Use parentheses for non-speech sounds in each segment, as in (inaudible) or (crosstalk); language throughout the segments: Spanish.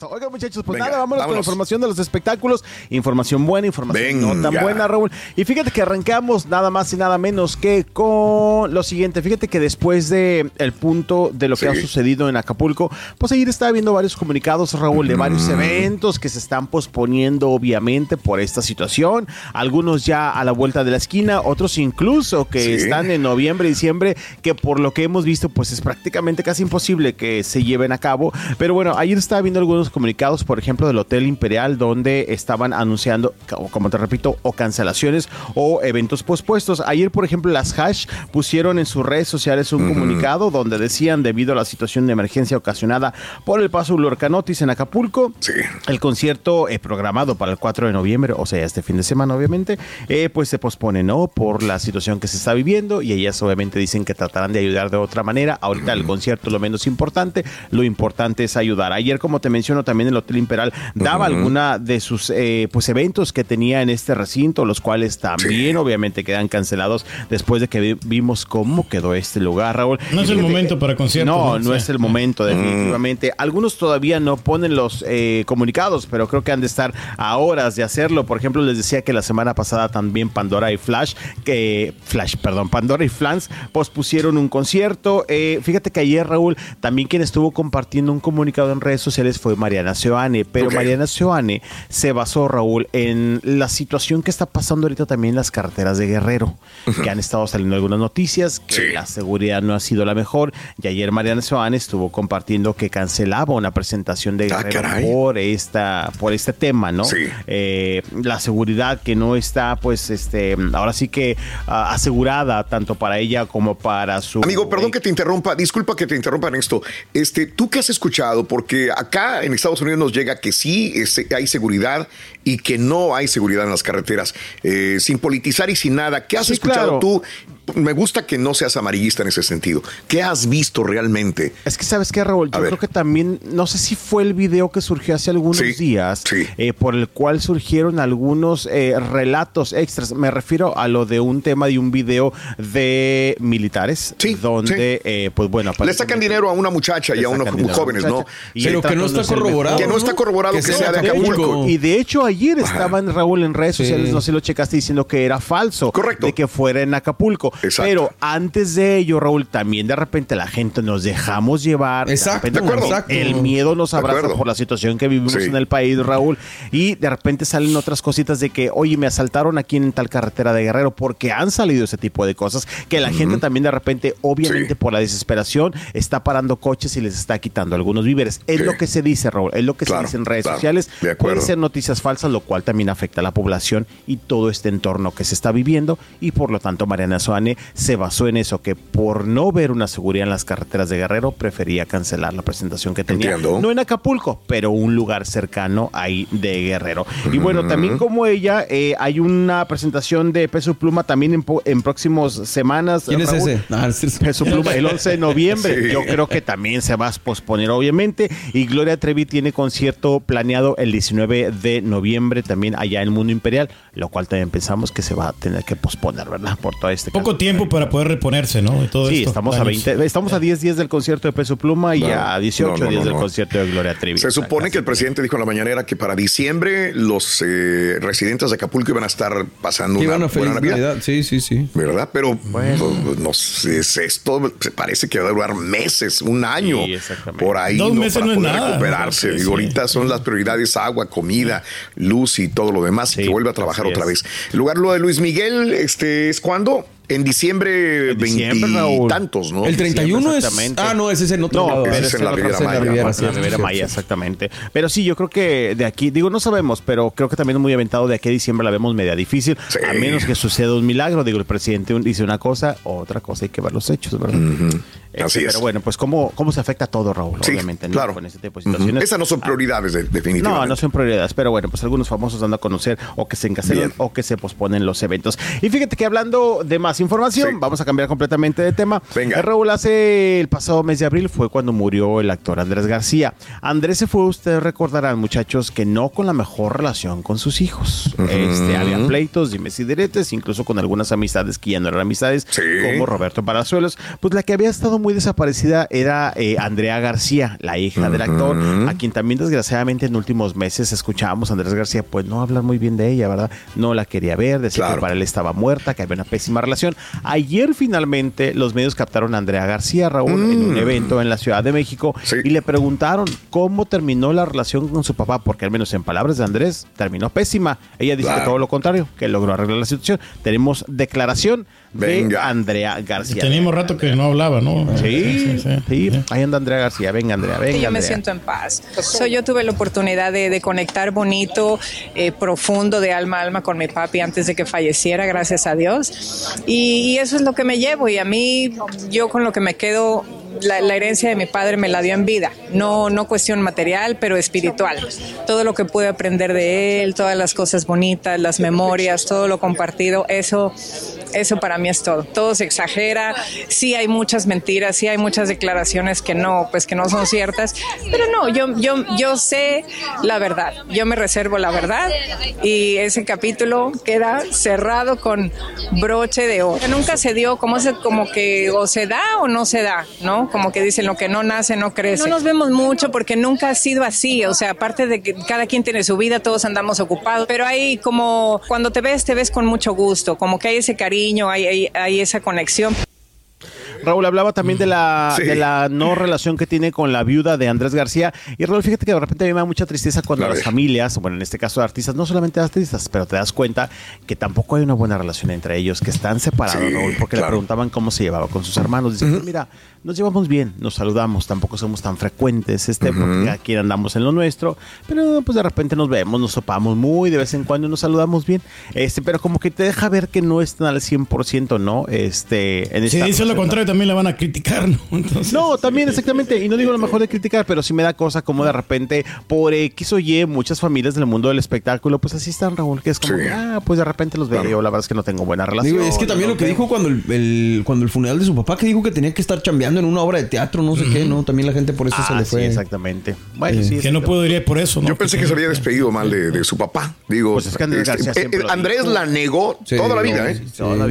Oiga, muchachos, pues nada, vámonos, con la información de los espectáculos. Información buena, información no tan buena, Raúl. Y fíjate que arrancamos nada más y nada menos que con lo siguiente. Fíjate que después de el punto de lo que ha sucedido en Acapulco, pues ayer estaba viendo varios comunicados, Raúl, de varios eventos que se están posponiendo, obviamente, por esta situación. Algunos ya a la vuelta de la esquina, otros incluso que están en noviembre, diciembre, que por lo que hemos visto, pues es prácticamente casi imposible que se lleven a cabo. Pero bueno, ayer estaba viendo algunos comunicados, por ejemplo, del Hotel Imperial, donde estaban anunciando, como te repito, o cancelaciones o eventos pospuestos. Ayer, por ejemplo, las Hash pusieron en sus redes sociales un comunicado donde decían, debido a la situación de emergencia ocasionada por el paso del huracán Otis en Acapulco, el concierto eh, programado para el 4 de noviembre, o sea, este fin de semana, obviamente, eh, pues se pospone, ¿no? Por la situación que se está viviendo y ellas obviamente dicen que tratarán de ayudar de otra manera. Ahorita el concierto es lo menos importante, lo importante es ayudar. Ayer, como te menciono, también el Hotel Imperial daba alguna de sus eh, pues eventos que tenía en este recinto, los cuales también obviamente quedan cancelados después de que vimos cómo quedó este lugar, Raúl. No es el momento para conciertos. No, no, es el momento, definitivamente. Algunos todavía no ponen los eh, comunicados, pero creo que han de estar a horas de hacerlo. Por ejemplo, les decía que la semana pasada también Pandora y Flash, que Flash, perdón, Pandora y Flans pospusieron un concierto. Eh, fíjate que ayer, Raúl, también quien estuvo compartiendo un comunicado en redes sociales fue Mariana Seoane, pero Mariana Seoane se basó, Raúl, en la situación que está pasando ahorita también en las carreteras de Guerrero, que han estado saliendo algunas noticias, que la seguridad no ha sido la mejor, y ayer Mariana Seoane estuvo compartiendo que cancelaba una presentación de ah, Guerrero por, esta, por este tema, ¿no? Eh, la seguridad que no está, pues, este, ahora sí que ah, asegurada tanto para ella como para su... Amigo, perdón que te interrumpa, disculpa que te interrumpa en esto. Este, ¿Tú qué has escuchado? Porque acá en Estados Unidos nos llega que sí hay seguridad y que no hay seguridad en las carreteras, eh, sin politizar y sin nada. ¿Qué has escuchado tú me gusta que no seas amarillista en ese sentido. ¿Qué has visto realmente? Es que sabes qué, Raúl, yo creo que también, no sé si fue el video que surgió hace algunos días, eh, por el cual surgieron algunos eh, relatos extras. Me refiero a lo de un tema de un video de militares, donde, eh, pues bueno, le sacan dinero a una muchacha y a unos jóvenes, ¿no? Pero que no está corroborado. Que no está corroborado que, sea de Acapulco. Y de hecho ayer estaban Raúl en redes sociales, no sé si lo checaste diciendo que era falso, correcto, de que fuera en Acapulco. Pero antes de ello, Raúl, también de repente la gente nos dejamos llevar. Exacto. De acuerdo. El miedo nos abraza por la situación que vivimos en el país, Raúl. Y de repente salen otras cositas de que, oye, me asaltaron aquí en tal carretera de Guerrero, porque han salido ese tipo de cosas. Que la gente también de repente, obviamente por la desesperación, está parando coches y les está quitando algunos víveres. Es lo que se dice, Raúl. Es lo que se dice en redes sociales. Pueden ser noticias falsas, lo cual también afecta a la población y todo este entorno que se está viviendo. Y por lo tanto, Mariana Se basó en eso, que por no ver una seguridad en las carreteras de Guerrero, prefería cancelar la presentación que tenía. No en Acapulco, pero un lugar cercano ahí de Guerrero. Y bueno, también como ella, eh, hay una presentación de Peso Pluma también en, en próximas semanas. ¿Quién es ese? Ah, Peso Pluma, el 11 de noviembre. Yo creo que también se va a posponer, obviamente. Y Gloria Trevi tiene concierto planeado el 19 de noviembre también allá en el Mundo Imperial, lo cual también pensamos que se va a tener que posponer, ¿verdad? Por todo este Poco tiempo para poder reponerse, ¿no? todo sí, estamos a 20, estamos a 10 días del concierto de Peso Pluma y a 18 días del concierto de Gloria Trevi. Se supone que el presidente dijo en la mañana que para diciembre los eh, residentes de Acapulco iban a estar pasando una, buena Navidad. Sí, sí, sí. ¿Verdad? Pero bueno. Pues, no sé, esto parece que va a durar meses, un año. por ahí Dos meses para no poder nada. recuperarse. y ahorita son las prioridades agua, comida, luz y todo lo demás y que vuelve a trabajar otra vez. El lugar lo de Luis Miguel, este, ¿es cuándo? En diciembre, tantos, ¿no? El 31 es. Ah, no, ese es en otro no, ese es en la Riviera Maya. la Riviera Maya, exactamente. Pero sí, yo creo que de aquí, digo, no sabemos, pero creo que también es muy aventado de aquí a diciembre la vemos media difícil. A menos que suceda un milagro. Digo, el presidente dice una cosa, otra cosa, hay que ver los hechos, ¿verdad? Este, Así es. Pero bueno, pues cómo, cómo se afecta todo, Raúl, obviamente, ¿no? claro. Con este tipo de situaciones. Esas no son prioridades, definitivamente. No, no son prioridades, pero bueno, pues algunos famosos dando a conocer o que se encarcelan o que se posponen los eventos. Y fíjate que hablando de más información, vamos a cambiar completamente de tema. Venga. Eh, Raúl, hace el pasado mes de abril fue cuando murió el actor Andrés García. Andrés se fue, ustedes recordarán, muchachos, que no con la mejor relación con sus hijos. este, había pleitos, dimes y diretes, incluso con algunas amistades que ya no eran amistades, como Roberto Palazuelos. Pues la que había estado muy desaparecida era eh, Andrea García, la hija del actor, a quien también desgraciadamente en últimos meses escuchábamos a Andrés García, pues no hablar muy bien de ella, ¿verdad? No la quería ver, decía que para él estaba muerta, que había una pésima relación. Ayer finalmente los medios captaron a Andrea García, Raúl, en un mm. evento en la Ciudad de México y le preguntaron cómo terminó la relación con su papá, porque al menos en palabras de Andrés terminó pésima. Ella dice que todo lo contrario, que logró arreglar la situación. Tenemos declaración de Andrea García. Teníamos rato que no hablaba, ¿no? Sí, sí, Ahí anda Andrea García. Venga, Andrea, venga. yo me siento en paz. So, yo tuve la oportunidad de, conectar bonito, eh, profundo, de alma a alma con mi papi antes de que falleciera, gracias a Dios. Y, y eso es lo que me llevo. Y a mí, yo con lo que me quedo la, herencia de mi padre me la dio en vida, no, no cuestión material, pero espiritual. Todo lo que pude aprender de él, todas las cosas bonitas, las memorias, todo lo compartido, eso, eso para mí es todo. Todo se exagera, sí hay muchas mentiras, sí hay muchas declaraciones que no, pues que no son ciertas, pero no, yo, yo, yo sé la verdad, yo me reservo la verdad y ese capítulo queda cerrado con broche de oro. Nunca se dio como, se, como que o se da o no se da, ¿no? Como que dicen lo que no nace no crece. No nos vemos mucho porque nunca ha sido así, o sea, aparte de que cada quien tiene su vida, todos andamos ocupados, pero hay como cuando te ves, te ves con mucho gusto, como que hay ese cariño, hay, hay, hay esa conexión. Raúl hablaba también de la, de la no relación que tiene con la viuda de Andrés García. Y Raúl, fíjate que de repente a mí me da mucha tristeza cuando las familias, bueno, en este caso de artistas, no solamente artistas, pero te das cuenta que tampoco hay una buena relación entre ellos, que están separados, Raúl, porque le preguntaban cómo se llevaba con sus hermanos. Dicen, pues mira, nos llevamos bien, nos saludamos, tampoco somos tan frecuentes, este, porque aquí andamos en lo nuestro, pero pues de repente nos vemos, nos sopamos muy de vez en cuando nos saludamos bien, este, pero como que te deja ver que no están al 100%, ¿no? Este, en sí, lo contrario, también la van a criticar, ¿no? (laughs) no, también exactamente, y no digo lo mejor de criticar, pero sí me da cosa como de repente por X o Y muchas familias del mundo del espectáculo, pues así están, Raúl, que es como, ah, pues de repente los veo, yo la verdad es que no tengo buena relación. es que también lo que dijo cuando el, cuando el funeral de su papá, que dijo que tenía que estar chambeando en una obra de teatro, no sé qué, ¿no? También la gente por eso se le ah, fue. Sí, exactamente. Bueno, sí, que no puedo ir por eso, ¿no? Yo pensé que se había despedido mal de, su papá. Digo, pues es que Andrés, este, eh, Andrés la negó toda la vida, ¿eh?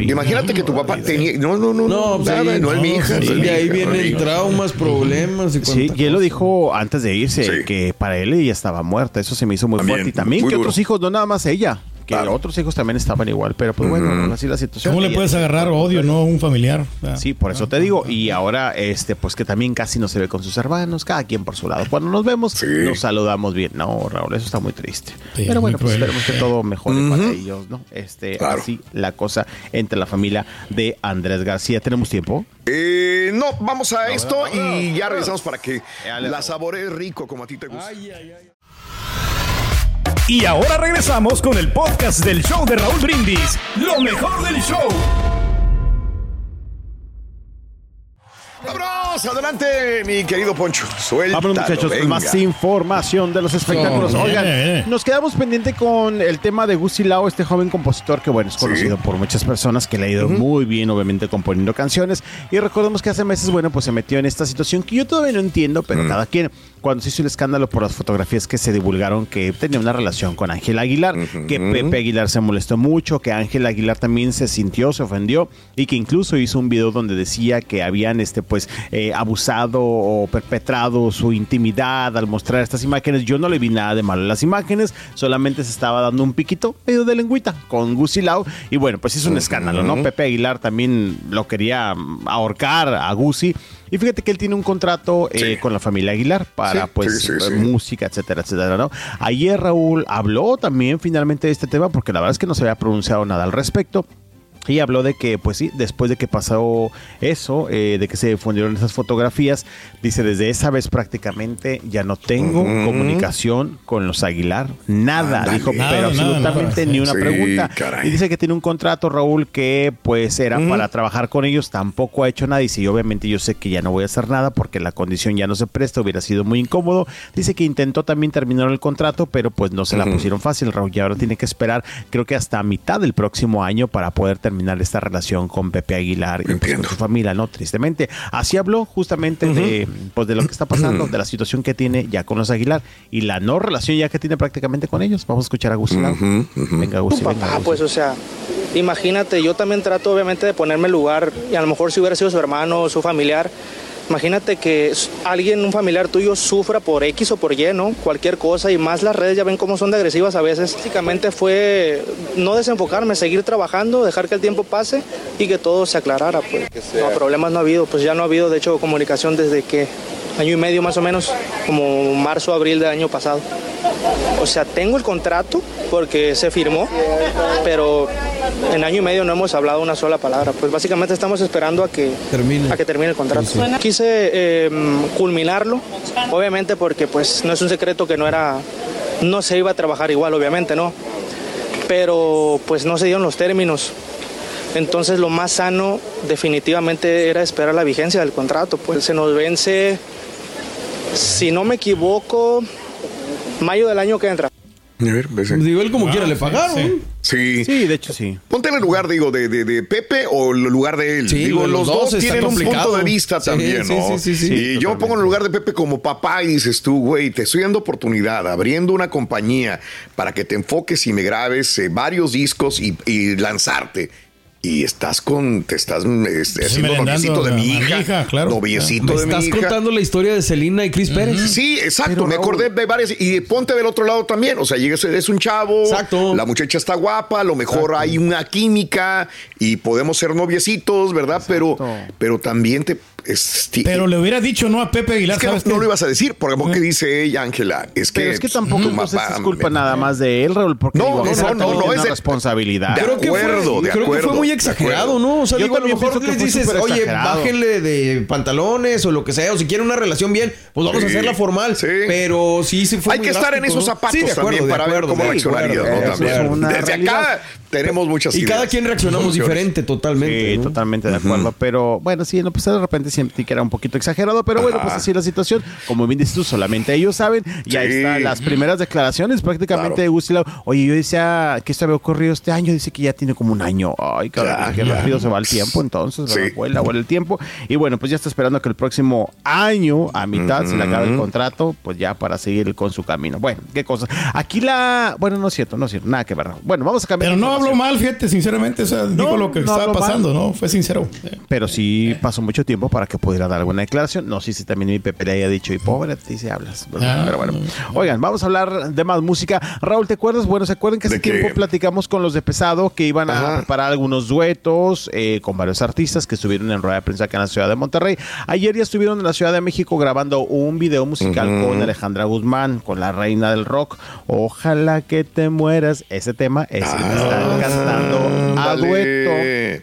Imagínate que tu papá tenía. No, no, no, no, no, nada, no, es mi hija. de ahí vienen traumas, problemas. Y sí, y él lo dijo antes de irse, que para él ella estaba muerta. Eso se me hizo muy fuerte. Y también que otros hijos, no nada más ella que otros hijos también estaban igual, pero pues bueno, así la situación. ¿Cómo le puedes agarrar odio, no? A un familiar. sí, por eso te digo. Y ahora, este, pues que también casi no se ve con sus hermanos, cada quien por su lado. Cuando nos vemos, nos saludamos bien. No, Raúl, eso está muy triste. pero bueno, pues esperemos que todo mejore para ellos, ¿no? Este, así la cosa entre la familia de Andrés García. ¿Tenemos tiempo? Eh, no, vamos a esto y ya regresamos para que la saborees rico como a ti te gusta. Ay, ay, ay. Y ahora regresamos con el podcast del show de Raúl Brindis, lo mejor del show. ¡Vámonos! Adelante, mi querido Poncho. Suéltalo, Vámonos, muchachos, con más información de los espectáculos. Oigan, nos quedamos pendiente con el tema de Gusti Lao, este joven compositor que, bueno, es conocido por muchas personas, que le ha ido muy bien, obviamente, componiendo canciones. Y recordemos que hace meses, bueno, pues se metió en esta situación que yo todavía no entiendo, pero cada quien cuando se hizo el escándalo por las fotografías que se divulgaron que tenía una relación con Ángel Aguilar, que Pepe Aguilar se molestó mucho, que Ángel Aguilar también se sintió, se ofendió y que incluso hizo un video donde decía que habían este pues eh, abusado o perpetrado su intimidad al mostrar estas imágenes. Yo no le vi nada de malo en las imágenes, solamente se estaba dando un piquito medio de lengüita con Gusi Lau y bueno, pues es un escándalo, ¿no? Pepe Aguilar también lo quería ahorcar a Gusi y fíjate que él tiene un contrato eh, con la familia Aguilar para pues música, etcétera, etcétera, ¿no? Ayer Raúl habló también finalmente de este tema porque la verdad es que no se había pronunciado nada al respecto. Y habló de que, pues sí, después de que pasó eso, eh, de que se difundieron esas fotografías, dice, desde esa vez prácticamente ya no tengo comunicación con los Aguilar. Nada, dijo, pero absolutamente ni una pregunta. Y dice que tiene un contrato, Raúl, que pues era para trabajar con ellos, tampoco ha hecho nada. Y si obviamente yo sé que ya no voy a hacer nada porque la condición ya no se presta, hubiera sido muy incómodo. Dice que intentó también terminar el contrato, pero pues no se la pusieron fácil, Raúl. Y ahora tiene que esperar, creo que hasta mitad del próximo año para poder terminar terminar esta relación con Pepe Aguilar y pues, con su familia, ¿no? Tristemente. Así habló justamente de, pues, de lo que está pasando, (clears throat) de la situación que tiene ya con los Aguilar y la no relación ya que tiene prácticamente con ellos. Vamos a escuchar a Gustavo. Venga, Gustavo. Papá, pues, o sea, imagínate, yo también trato obviamente de ponerme el lugar y a lo mejor si hubiera sido su hermano o su familiar, Imagínate que alguien, un familiar tuyo, sufra por X o por Y, ¿no? Cualquier cosa y más las redes ya ven cómo son de agresivas a veces. Básicamente fue no desenfocarme, seguir trabajando, dejar que el tiempo pase y que todo se aclarara. Pues. No, problemas no ha habido, pues ya no ha habido, de hecho, comunicación desde que año y medio más o menos, como marzo, abril del año pasado. O sea, tengo el contrato porque se firmó, pero en año y medio no hemos hablado una sola palabra. Pues básicamente estamos esperando a que termine, a que termine el contrato. Quise em, culminarlo, obviamente porque pues no es un secreto que no era, no se iba a trabajar igual, obviamente, ¿no? Pero pues no se dieron los términos. Entonces lo más sano definitivamente era esperar la vigencia del contrato. Pues se nos vence, si no me equivoco, mayo del año que entra. Digo, él como quiera le pagaron. Sí. sí. de hecho sí. Ponte en el lugar, digo, de, de, Pepe o el lugar de él. digo, los, dos, tienen un punto de vista también, ¿no? Sí, sí, y yo pongo en el lugar de Pepe como papá y dices tú, güey, te estoy dando oportunidad, abriendo una compañía para que te enfoques y me grabes eh, varios discos y, y lanzarte y estás con, te estás haciendo noviecito de mi hija, claro. noviecito de mi hija. Estás contando la historia de Selina y Chris Pérez. Sí, exacto, me acordé de varias y ponte del otro lado también, o sea, llegas, es un chavo, exacto. la muchacha está guapa, a lo mejor hay una química y podemos ser noviecitos, ¿verdad? Pero, pero también te pero le hubiera dicho no a Pepe Aguilar. Es que no, lo ibas a decir, porque ¿qué dice ella, Ángela? Es que, es que tampoco es culpa nada más de él, Raúl, porque no, no, no, no, es responsabilidad. De acuerdo, de creo que fue muy exagerado, ¿no? O sea, digo, a lo mejor les dices, oye, bájenle de pantalones o lo que sea, o si quieren una relación bien, pues vamos a hacerla formal. Pero sí, sí fue Hay que estar en esos zapatos también para ver cómo reaccionaría, Desde acá tenemos muchas ideas. Y cada quien reaccionamos diferente, totalmente. Sí, totalmente de acuerdo. Pero bueno, sí, no, pues de repente siempre que era un poquito exagerado, pero bueno, pues así la situación. Como bien dices tú, solamente ellos saben. Y ahí están las primeras declaraciones prácticamente de Gustavo. Oye, yo decía que esto había ocurrido este año, dice que ya tiene como un año. Ay, cabrón, qué rápido se va el tiempo entonces, sí. vuela, vuela el tiempo. Y bueno, pues ya está esperando que el próximo año, a mitad, se le acabe el contrato, pues ya para seguir con su camino. Bueno, qué cosa. Aquí la. Bueno, no es cierto, no es cierto, nada que ver. Bueno, vamos a cambiar. Pero no habló mal, fíjate, sinceramente. O sea, dijo lo que estaba pasando, ¿no? Fue sincero. Pero sí pasó mucho tiempo para que pudiera dar alguna declaración. No sé si también mi Pepe le haya dicho, y pobre, ti se hablas. Ah. Pero bueno. Oigan, vamos a hablar de más música. Raúl, ¿te acuerdas? Bueno, ¿se acuerdan que hace tiempo platicamos con los de Pesado que iban a preparar algunos duetos eh, con varios artistas que estuvieron en rueda de prensa acá en la ciudad de Monterrey? Ayer ya estuvieron en la Ciudad de México grabando un video musical con Alejandra Guzmán, con la reina del rock. Ojalá que te mueras. Ese tema es el que están cantando a dueto.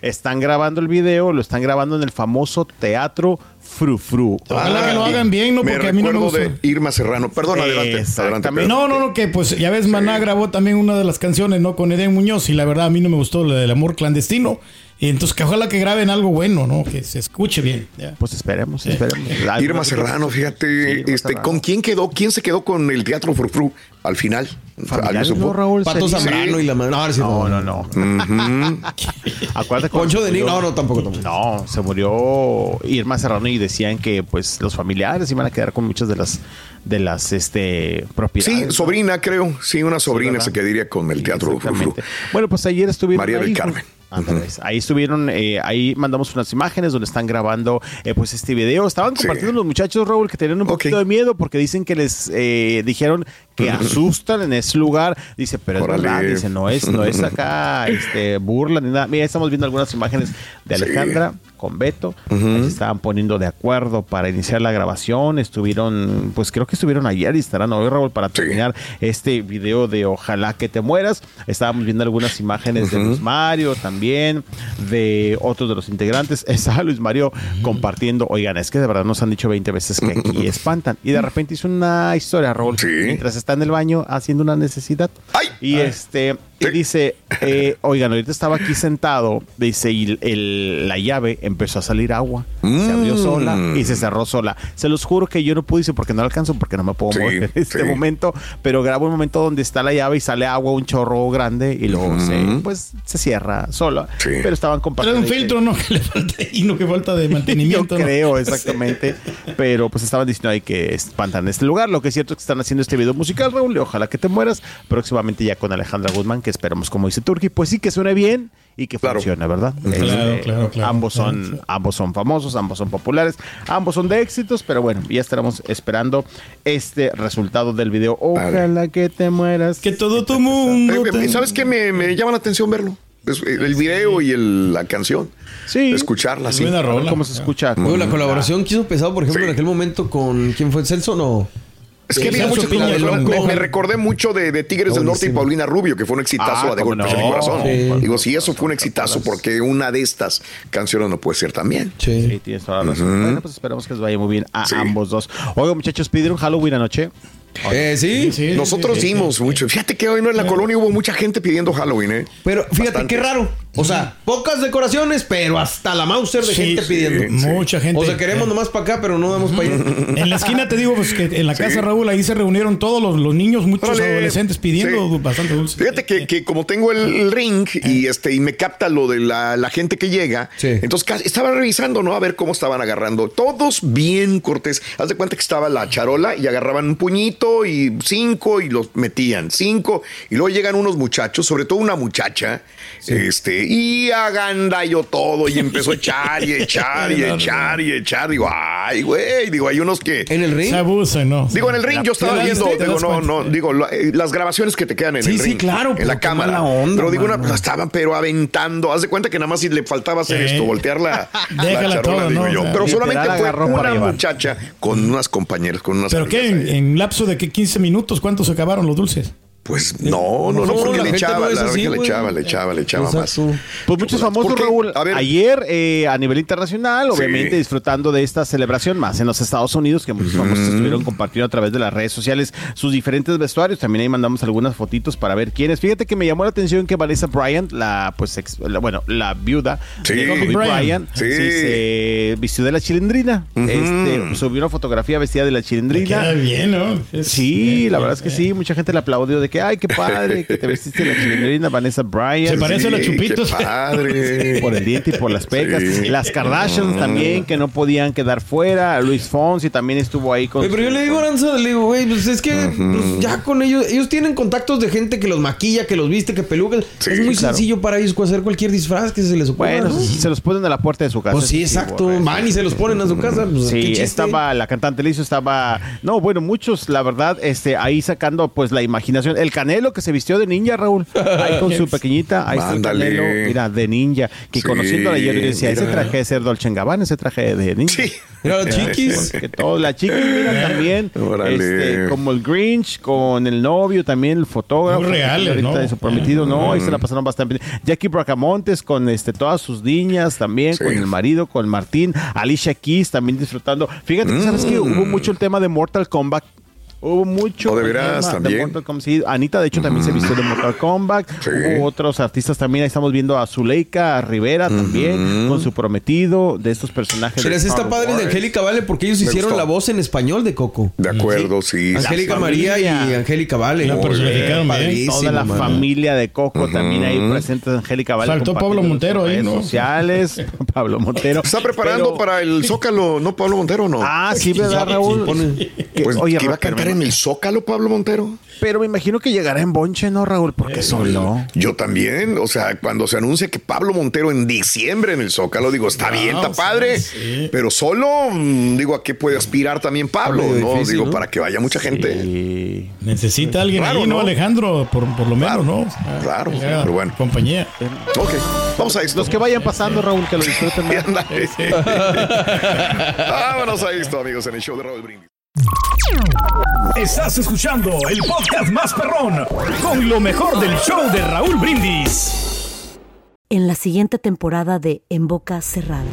Están grabando el video, lo están grabando en el famoso teatro Fru Fru. Ojalá que lo hagan bien, ¿no? Porque a mí no me gusta. de Irma Serrano. Perdón, adelante. adelante no, no, no, que pues ya ves, Maná grabó también una de las canciones, ¿no? Con Eden Muñoz y la verdad a mí no me gustó la del amor clandestino. Y entonces que ojalá que graben algo bueno, ¿no? Que se escuche bien. Pues esperemos, esperemos. Irma Serrano, fíjate, este, ¿con quién quedó? ¿Quién se quedó con el Teatro Frufru al final? No, Raúl. Pato Zambrano y la madre. No, no, no. no. (laughs) Acuérdate Poncho de Niño. No, no, tampoco, tampoco. No, se murió Irma Serrano y decían que pues los familiares iban a quedar con muchas de las de las este propiedades. Sí, sobrina, creo. Sí, una sobrina se quedaría con el Teatro Frufru. Bueno, pues ayer estuvimos María del Carmen. Ahí estuvieron, eh, ahí mandamos unas imágenes donde están grabando eh, pues este video. Estaban compartiendo los muchachos, Raúl, que tenían un poquito de miedo porque dicen que les eh, dijeron que (laughs) asustan en ese lugar. Dice, pero es verdad, dice, no es, no es acá (laughs) este, burla ni nada. Mira, estamos viendo algunas imágenes de Alejandra con Beto. se estaban poniendo de acuerdo para iniciar la grabación. Estuvieron, pues creo que estuvieron ayer y estarán hoy, Raúl, para terminar este video de Ojalá que te mueras. Estábamos viendo algunas imágenes de Luis Mario también, de otros de los integrantes. (laughs) Estaba Luis Mario compartiendo, oigan, es que de verdad nos han dicho 20 veces que aquí espantan. Y de repente hizo una historia, Raúl, mientras está en el baño haciendo una necesidad. Y este y dice, eh, oigan, ahorita estaba aquí sentado, dice, y el, la llave empezó a salir agua. Se abrió mm. sola y se cerró sola. Se los juro que yo no pude, porque no alcanzo, porque no me puedo mover en este momento, pero grabo un momento donde está la llave y sale agua, un chorro grande, y luego se, pues, se cierra sola. Pero estaban compartiendo. Era un filtro, ¿no? (laughs) Que le falta, y no que falta de (laughs) mantenimiento. yo creo, exactamente. Pero pues estaban diciendo ahí que espantan este lugar. Lo que es cierto es que están haciendo este video musical, Raúl, y ojalá que te mueras. Próximamente ya con Alejandra Guzmán, que esperamos, como dice Turki, pues sí que suene bien y que funcione, ¿verdad? Claro, este, claro, claro, ambos son, ambos son famosos, ambos son populares, ambos son de éxitos, pero bueno, ya estaremos esperando este resultado del video. Ojalá que te mueras. Que todo tu mundo. ¿Sabes qué me, llama la atención verlo? el video y la canción. Sí. Escucharla, sí. ¿Cómo se escucha? la colaboración que hizo pesado, por ejemplo, en aquel momento con. ¿Quién fue? ¿Celso no? Es que mucho me, recordé mucho de, Tigres del Norte y Paulina Rubio, que fue un exitazo ah, de golpes en el corazón. Digo, si eso fue un exitazo, porque una de estas canciones no puede ser también. Sí, tienes toda la razón. Bueno, pues esperamos que les vaya muy bien a ambos dos. Oiga, muchachos, pidieron Halloween anoche. Eh, ¿sí? sí, nosotros dimos mucho. Fíjate que hoy no en la colonia hubo mucha gente pidiendo Halloween, ¿eh? Pero fíjate qué raro. O sea, pocas decoraciones, pero hasta la Mauser de gente pidiendo. mucha gente. O sea, queremos nomás para acá, pero no damos para allá. En la esquina te digo, pues que en la casa Raúl ahí se reunieron todos los, los niños, muchos adolescentes pidiendo bastante dulce. Fíjate que, que, como tengo el ring y este y me capta lo de la, la gente que llega, entonces estaba revisando, ¿no? A ver cómo estaban agarrando. Todos bien cortés. Haz de cuenta que estaba la charola y agarraban un puñito y cinco y los metían, cinco. Y luego llegan unos muchachos, sobre todo una muchacha, este, y yo todo y empezó a echar y echar y (laughs) echar y echar. Digo, ay, güey, digo, hay unos que... En el ring. Se abusan, ¿no? Digo, en el ring yo estaba viendo, digo, no, no, digo, eh, las grabaciones que te quedan en el ring. Sí, claro. En la cámara. pero digo, una, estaban pero aventando. Haz de cuenta que nada más si le faltaba hacer esto, voltear la, (laughs) charola, digo yo. Pero solamente fue una muchacha con unas compañeras, con unas... ¿Pero qué? ¿En, en lapso de qué 15 minutos cuántos se acabaron los dulces? Pues no, no, no, porque le echaba, la le echaba, le echaba, le echaba más. Pues muchos famosos, Raúl, ayer eh, a nivel internacional, obviamente disfrutando de esta celebración, más en los Estados Unidos, que muchos famosos estuvieron compartiendo a través de las redes sociales sus diferentes vestuarios. También ahí mandamos algunas fotitos para ver quiénes. Fíjate que me llamó la atención que Vanessa Bryant, la, pues, bueno, la viuda de Kobe Bryant, se vistió de la chilindrina. este, subió una fotografía vestida de la chilindrina. Queda bien, ¿no? sí, la verdad es que sí, mucha gente le aplaudió de que ay, qué padre, que te vestiste la chilindrina Vanessa Bryant. Se parece a los chupitos. Qué padre. (laughs) por el diente y por las pecas. Las Kardashians también, que no podían quedar fuera. Luis Fonsi también estuvo ahí con. pero yo le digo, Aranza, le digo, güey, pues es que pues, ya con ellos, ellos tienen contactos de gente que los maquilla, que los viste, que pelucan. es muy sencillo para ellos hacer cualquier disfraz que se les ocurra. Bueno, se los ponen a la puerta de su casa. Pues sí, exacto. Van y se los ponen a su casa. Pues, sí, estaba la cantante Lizo, estaba. No, bueno, muchos, la verdad, este, ahí sacando pues la imaginación. El Canelo que se vistió de ninja, Raúl. Ahí con su (laughs) pequeñita. Ahí está el Canelo, mira, de ninja. Que conociendo ayer yo decía, ese traje de ser Dolce Gabbana, ese traje de ninja. Sí. (laughs) Mira, los chiquis. Que todo, la chiquis, mira, (laughs) también. Este, como el Grinch, con el novio, también el fotógrafo. Muy reales, ¿no? De su prometido, no, ahí se la pasaron bastante bien. Jackie Bracamontes con este, todas sus niñas también, con el marido, con Martín. Alicia Keys también disfrutando. Fíjate que, ¿sabes que Hubo mucho el tema de Mortal Kombat Hubo mucho. de veras también. Anita, de hecho, también se vistió de Mortal Kombat. Hubo otros artistas también. Ahí estamos viendo a Zuleika Rivera también, con su prometido, de estos personajes. Pero está padre de Angélica Vale porque ellos hicieron la voz en español de Coco. De acuerdo, sí. Angélica María y Angélica Vale. La Toda la familia de Coco también ahí presente. Angélica Vale. Faltó Pablo Montero ahí, ¿no? sociales. (laughs) Pablo Montero. ¿Está preparando para el Zócalo, no Pablo Montero, no? Ah, sí, ¿verdad, Raúl? (laughs) que, pues, oye, iba a cantar en el Zócalo, Pablo Montero. Pero me imagino que llegará en Bonche, ¿no, Raúl? Porque solo. Yo también. O sea, cuando se anuncia que Pablo Montero en diciembre en el Zócalo, digo, está bien, está padre. Pero solo, mm, digo, ¿a qué puede aspirar también Pablo? ¿no? digo, para que vaya mucha gente. Necesita alguien ahí, ¿no, Alejandro? Por, lo menos, ¿no? claro, pero bueno. Compañía. Ok, vamos a esto. Los que vayan pasando, Raúl, que lo disfruten. (laughs) Vámonos a esto, amigos, en el show de Raúl Brindis. Estás escuchando el podcast más perrón con lo mejor del show de Raúl Brindis. En la siguiente temporada de En Boca Cerrada.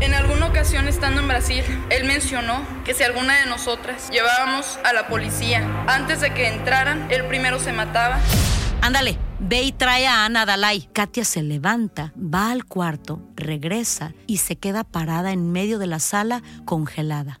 En alguna ocasión estando en Brasil, él mencionó que si alguna de nosotras llevábamos a la policía antes de que entraran, él primero se mataba. Ándale, ve y trae a Ana Dalai. Katia se levanta, va al cuarto, regresa y se queda parada en medio de la sala congelada